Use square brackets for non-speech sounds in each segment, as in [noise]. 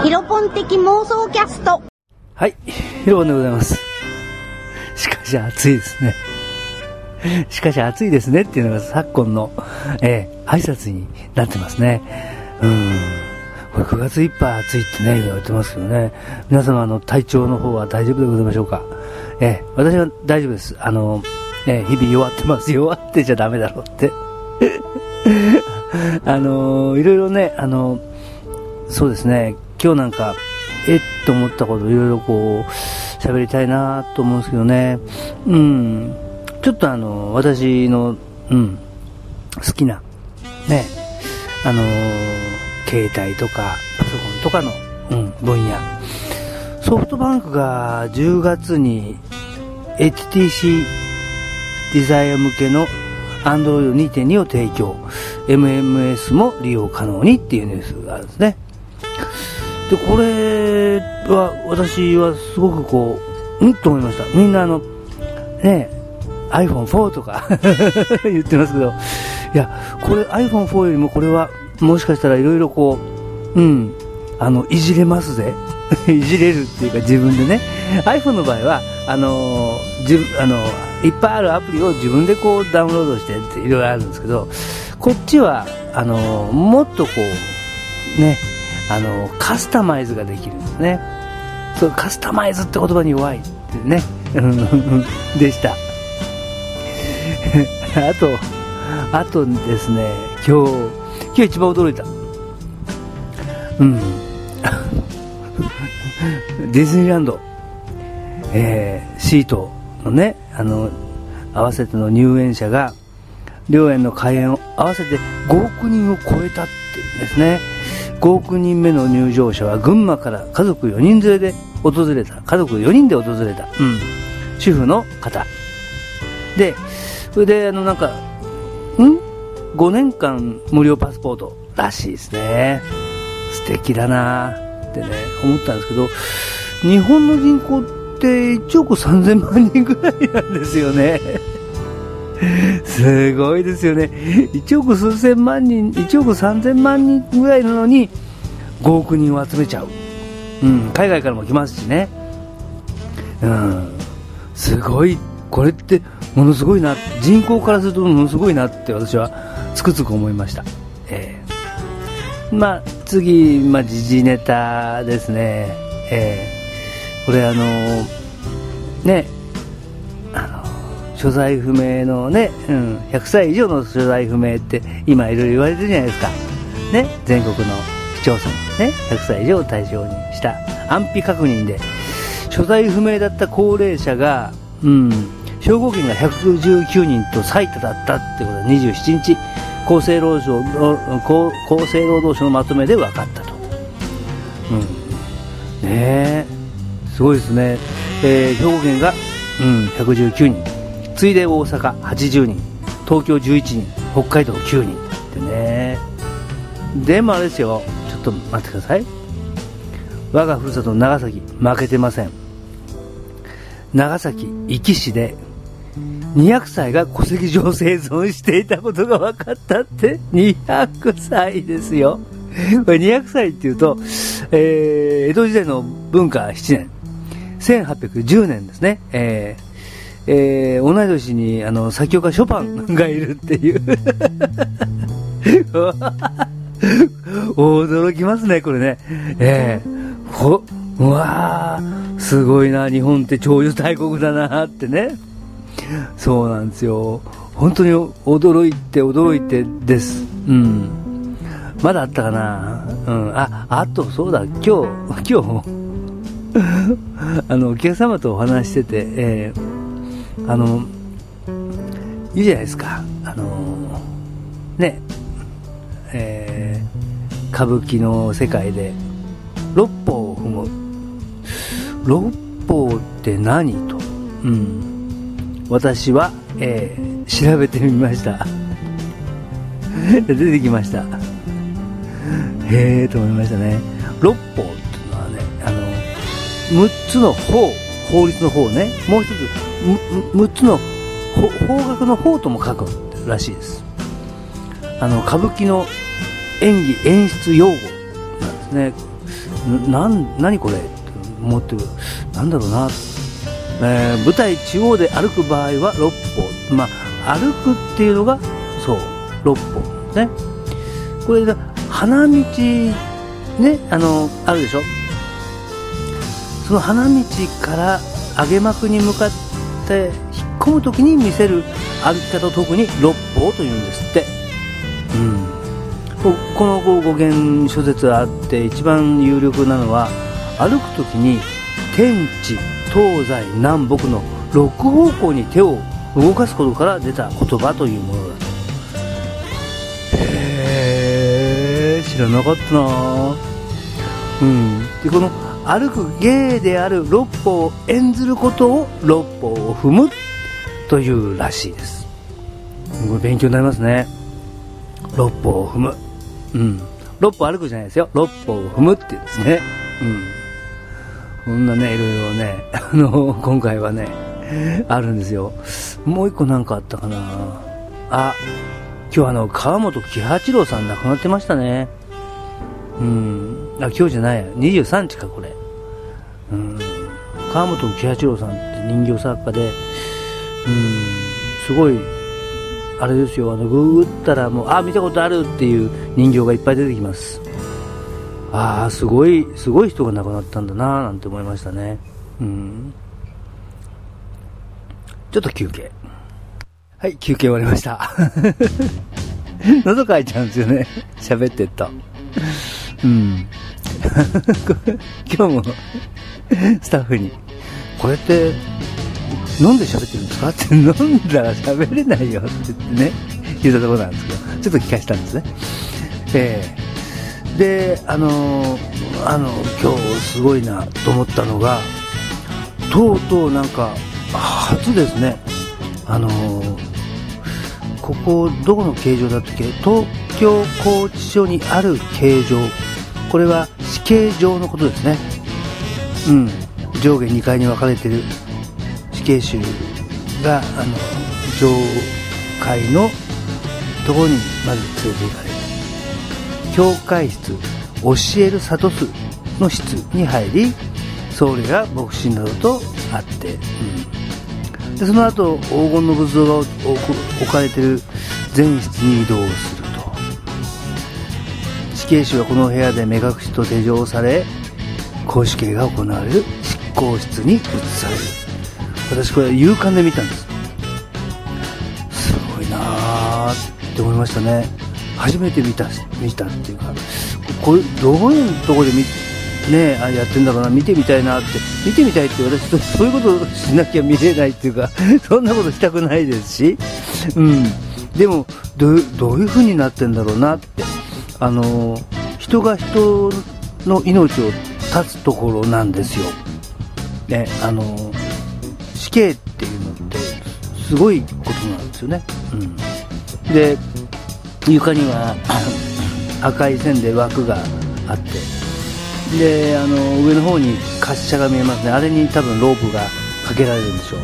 ヒロポン的妄想キャスト。はい、ヒロポンでございます。しかし暑いですね。しかし暑いですねっていうのが昨今の、えー、挨拶になってますね。うん。これ9月いっぱい暑いってね、言われてますけどね。皆様の体調の方は大丈夫でございましょうか？えー、私は大丈夫です。あの、えー、日々弱ってます。弱ってちゃダメだろうって。[laughs] あのいろいろね、あのそうですね、今日なんか、えっ？と思ったこといろいろこう、喋りたいなと思うんですけどね。うん。ちょっとあの、私の、うん、好きな、ね、あの携帯とか、パソコンとかの、うん、分野。ソフトバンクが10月に HTC デザイア向けの Android 2.2を提供。MMS も利用可能にっていうニュースがあるんですね。で、これは私はすごくこう、うんと思いました。みんなあの、ね iPhone4 とか [laughs] 言ってますけど、いや、これ iPhone4 よりもこれはもしかしたらいろいろこう、うん、あの、いじれますぜ。[laughs] いじれるっていうか自分でね。iPhone の場合は、あのー、自分、あの、いっぱいあるアプリを自分でこうダウンロードしてっていろいろあるんですけど、こっちは、あの、もっとこう、ね、あのカスタマイズができるんですね。そう、カスタマイズって言葉に弱いってね、でした。[laughs] あと、あとですね、今日、今日一番驚いた。うん。[laughs] ディズニーランド、えー、シートのね、あの、合わせての入園者が、両園の開園を合わせて5億人を超えたっていうんですね。5億人目の入場者は群馬から家族4人連れで訪れた。家族4人で訪れた。うん。主婦の方。で、それで、あの、なんか、ん ?5 年間無料パスポートらしいですね。素敵だなってね、思ったんですけど、日本の人口って1億3000万人ぐらいなんですよね。すごいですよね。1億数千万人、1億3000万人ぐらいなのに5億人を集めちゃう。うん、海外からも来ますしね。うん、すごい、これってものすごいな、人口からするとものすごいなって私はつくづく思いました。えー、まあ、次、まあ、時事ネタですね。えー、これあのー、ね、所在不明のね、うん、100歳以上の所在不明って今いろいろ言われてるじゃないですか。ね、全国の市町村、ね、100歳以上を対象にした安否確認で、所在不明だった高齢者が、うん、兵庫県が119人と最多だったってことで27日、厚生労働省厚生労働省のまとめで分かったと。うん、ねすごいですね。えー、兵庫県が、うん、119人。次いで大阪80人、東京11人、北海道9人ってね。でもあれですよ、ちょっと待ってください。我がふるさと長崎、負けてません。長崎、壱岐市で、200歳が戸籍上生存していたことが分かったって、200歳ですよ。これ200歳っていうと、えー、江戸時代の文化7年、1810年ですね。えーえー、同い年にあの作曲家ショパンがいるっていう [laughs] 驚きますね、これね。えー、ほ、うわー、すごいな、日本って超越大国だなってね。そうなんですよ。本当に驚いて驚いてです。うん。まだあったかなうん。あ、あと、そうだ、今日、今日、[laughs] あの、お客様とお話してて、えーあの、いいじゃないですか。あの、ね、えー、歌舞伎の世界で、六方を踏む。六方って何と？うん。私は、えー、調べてみました。[laughs] 出てきました。へえと思いましたね。六法っていうのはね、あの、6つの法、法律の法ね、もう一つ、6つの方角の方とも書くらしいです。あの、歌舞伎の演技、演出用語なんですね。なん、何これって思ってる。なんだろうな。えー、舞台中央で歩く場合は6歩。まあ、歩くっていうのが、そう、6歩。ね。これが、花道、ね、あの、あるでしょその花道から上げ幕に向かってて引っ込む時に見せる歩き方を特に六法というんですって。うん。この語源諸説あって一番有力なのは歩く時に天地東西南北の6方向に手を動かすことから出た言葉というものだとへえ知らなかったなうんでこの歩く芸である六歩を演ずることを六歩を踏むというらしいです。勉強になりますね。六歩を踏む。うん。六歩歩くじゃないですよ。六歩を踏むって言うんですね。うん。こんなねいろいろね [laughs] あの今回はねあるんですよ。もう一個なんかあったかな。あ今日あの川本喜八郎さん亡くなってましたね。うん。あ今日じゃないや。23日かこれ。うん。川本喜八郎さんって人形作家でうん。すごいあれですよ。あのググったらもうあ見たことあるっていう人形がいっぱい出てきます。ああすごいすごい人が亡くなったんだななんて思いましたね。うん。ちょっと休憩。はい休憩終わりました。[laughs] [laughs] 喉かいちゃうんですよね。喋ってっとうん [laughs] 今日もスタッフに、これって飲んで喋ってるんですかって飲んだら喋れないよって言ってね、言ったところなんですけど、ちょっと聞かせたんですね。えー、で、あの、あの、今日すごいなと思ったのが、とうとうなんか、初ですね、あの、ここ、どこの形状だったっけ？東京拘置所にある形状。これは死刑状のことですね。うん、上下2階に分かれてる死刑囚があの上階のところにまず連れて行かれる。教会室教える諭すの室に入り僧侶や牧師などと会って、うん、でその後黄金の仏像が置かれてる前室に移動する。刑囚はこの部屋で目隠しと手錠され公式刑が行われる執行室に移される。私これ勇敢で見たんです。すごいなーって思いましたね。初めて見た見たっていうかこれどういうとこで見ねあやってんだろうな見てみたいなって見てみたいって私そういうことしなきゃ見れないっていうか [laughs] そんなことしたくないですし。うん。でもどういう風になってんだろうなって。あの人が人の命を立つところなんですよ。ね、あの死刑っていうのってすごいことなんですよね。うん、で床には [coughs] 赤い線で枠があって。であの上の方に滑車が見えますね。あれに多分ロープがかけられるんでしょう、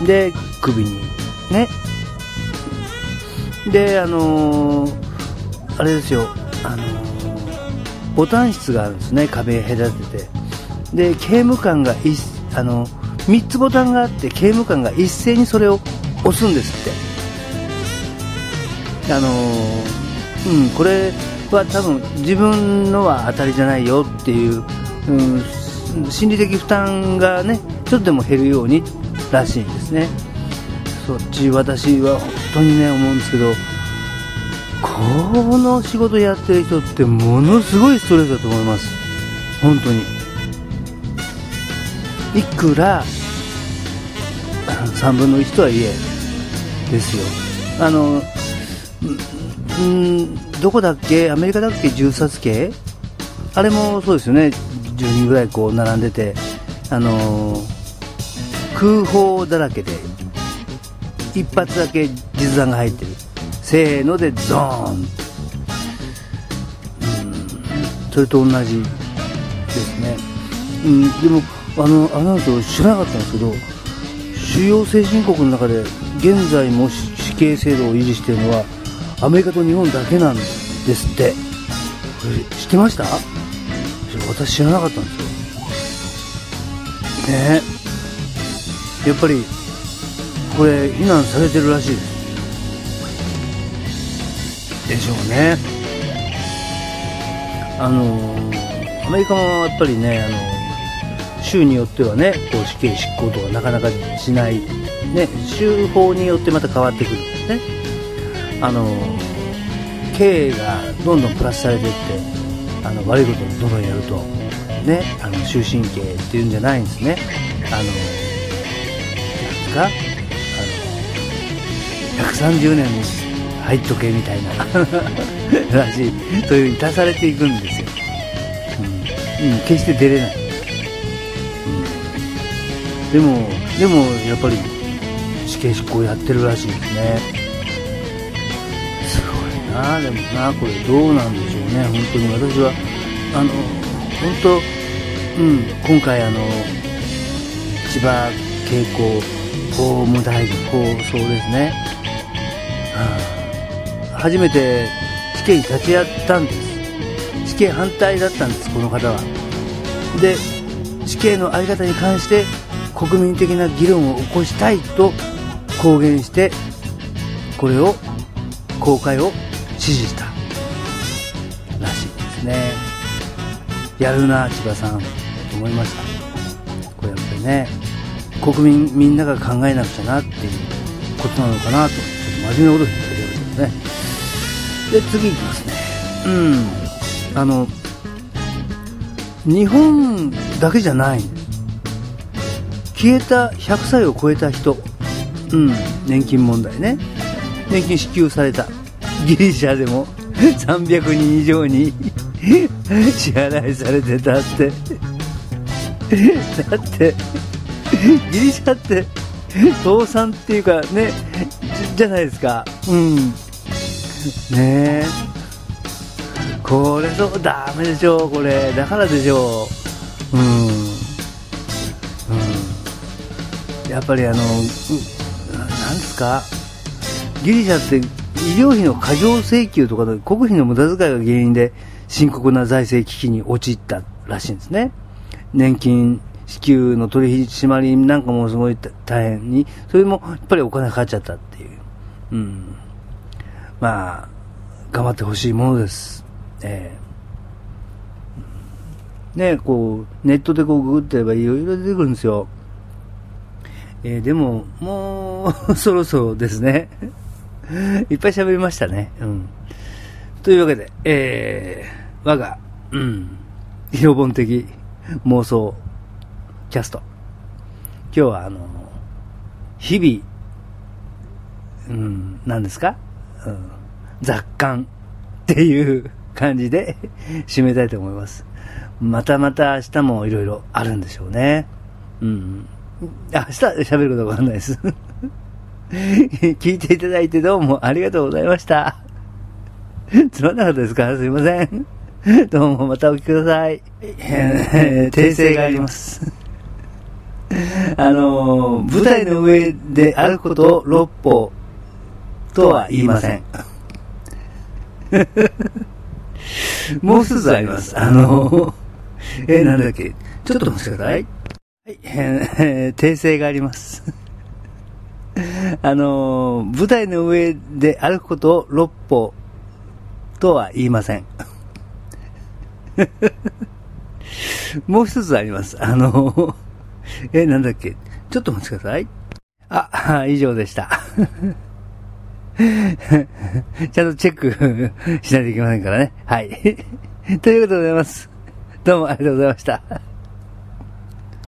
うん、で首にね。であのー、あれですよ。あのーボタン室があるんですね。壁隔てて。で刑務官がいあの3つボタンがあって刑務官が一斉にそれを押すんですって。あのうんこれは多分自分のは当たりじゃないよっていう、うん、心理的負担がねちょっとでも減るようにらしいんですね。そっち私は本当にね思うんですけどこの仕事やってる人ってものすごいストレスだと思います。本当に。いくら [clears throat] 3分の1とはいえですよ。あのんどこだっけ？アメリカだっけ？銃殺刑？あれもそうですよね。10人ぐらいこう並んでてあの空砲だらけで一発だけ実弾が入ってる。せーのでゾーン、うん、それと同じですね、うん、でもあのあの後知らなかったんですけど主要先進国の中で現在も死刑制度を維持しているのはアメリカと日本だけなんですって。これ知ってました？私知らなかったんですよ。ね。やっぱり、これ、避難されてるらしいです。でしょうね。あのアメリカもやっぱりね、あの州によってはね、こう死刑執行とかなかなかしない、ね、州法によってまた変わってくるんですね。あの刑がどんどんプラスされていってあの悪いことをどんどんやると、ね、あの終身刑っていうんじゃないんですね。あのなんか？あの130年入っとけみたいな。[laughs] らしい。そういうに足されていくんですよ、うん、決して出れない、うん、でもでもやっぱり死刑執行やってるらしいですね。すごいな。でもなこれどうなんでしょうね。本当に。私はあの本当うん。今回あの千葉慶光法務大臣法そうですね、はあ。初めて死刑に立ち会ったんです。死刑反対だったんですこの方は。で死刑の在り方に関して国民的な議論を起こしたいと公言してこれを公開を指示した。らしいですね。やるな千葉さん。と思いました。これやっぱりね国民みんなが考えなくちゃなっていうことなのかなとちょっと真面目なこと言ってるけどね。で次いきますね。うん。あの日本だけじゃない。消えた100歳を超えた人。うん。年金問題ね。年金支給された。ギリシャでも。300人以上に。支払いされてたって。だってギリシャって倒産っていうかねじゃないですか。うんねえこれそうダメでしょこれ。だからでしょううんうん。やっぱりあのなんですか？ギリシャって医療費の過剰請求とか国費の無駄遣いが原因で深刻な財政危機に陥ったらしいんですね。年金支給の取り締まりなんかもすごい大変にそれもやっぱりお金かかっちゃったっていう。うん。まあ、頑張ってほしいものです。えー、ね、こう、ネットでこうググってればいろいろ出てくるんですよ。えー、でも、もう [laughs] そろそろですね。[laughs] いっぱい喋りましたね。うん。というわけで、えー、我が、うん、標本的妄想キャスト。今日はあの、日々、うん、何ですか？うん、雑感っていう感じで締めたいと思います。またまた明日もいろいろあるんでしょうね。うん。明日喋ることわかんないです。[laughs] 聞いていただいてどうもありがとうございました。つまんなかったですか？すいません。どうもまたお聞きください。訂正があります。[laughs] あの、舞台の上で歩くことを六歩とは言いません。[laughs] もう一つあります。あの、[laughs] えー、なんだっけ？ちょっと待ってください。はい、えー、訂正があります。[laughs] あの、舞台の上で歩くことを六歩とは言いません。もう一つあります。あの、えー、なんだっけ？ちょっと待ってください。あ、以上でした。[laughs] ちゃんとチェック [laughs] しないといけませんからね。はい。[laughs] ということでございます。どうもありがとうございました。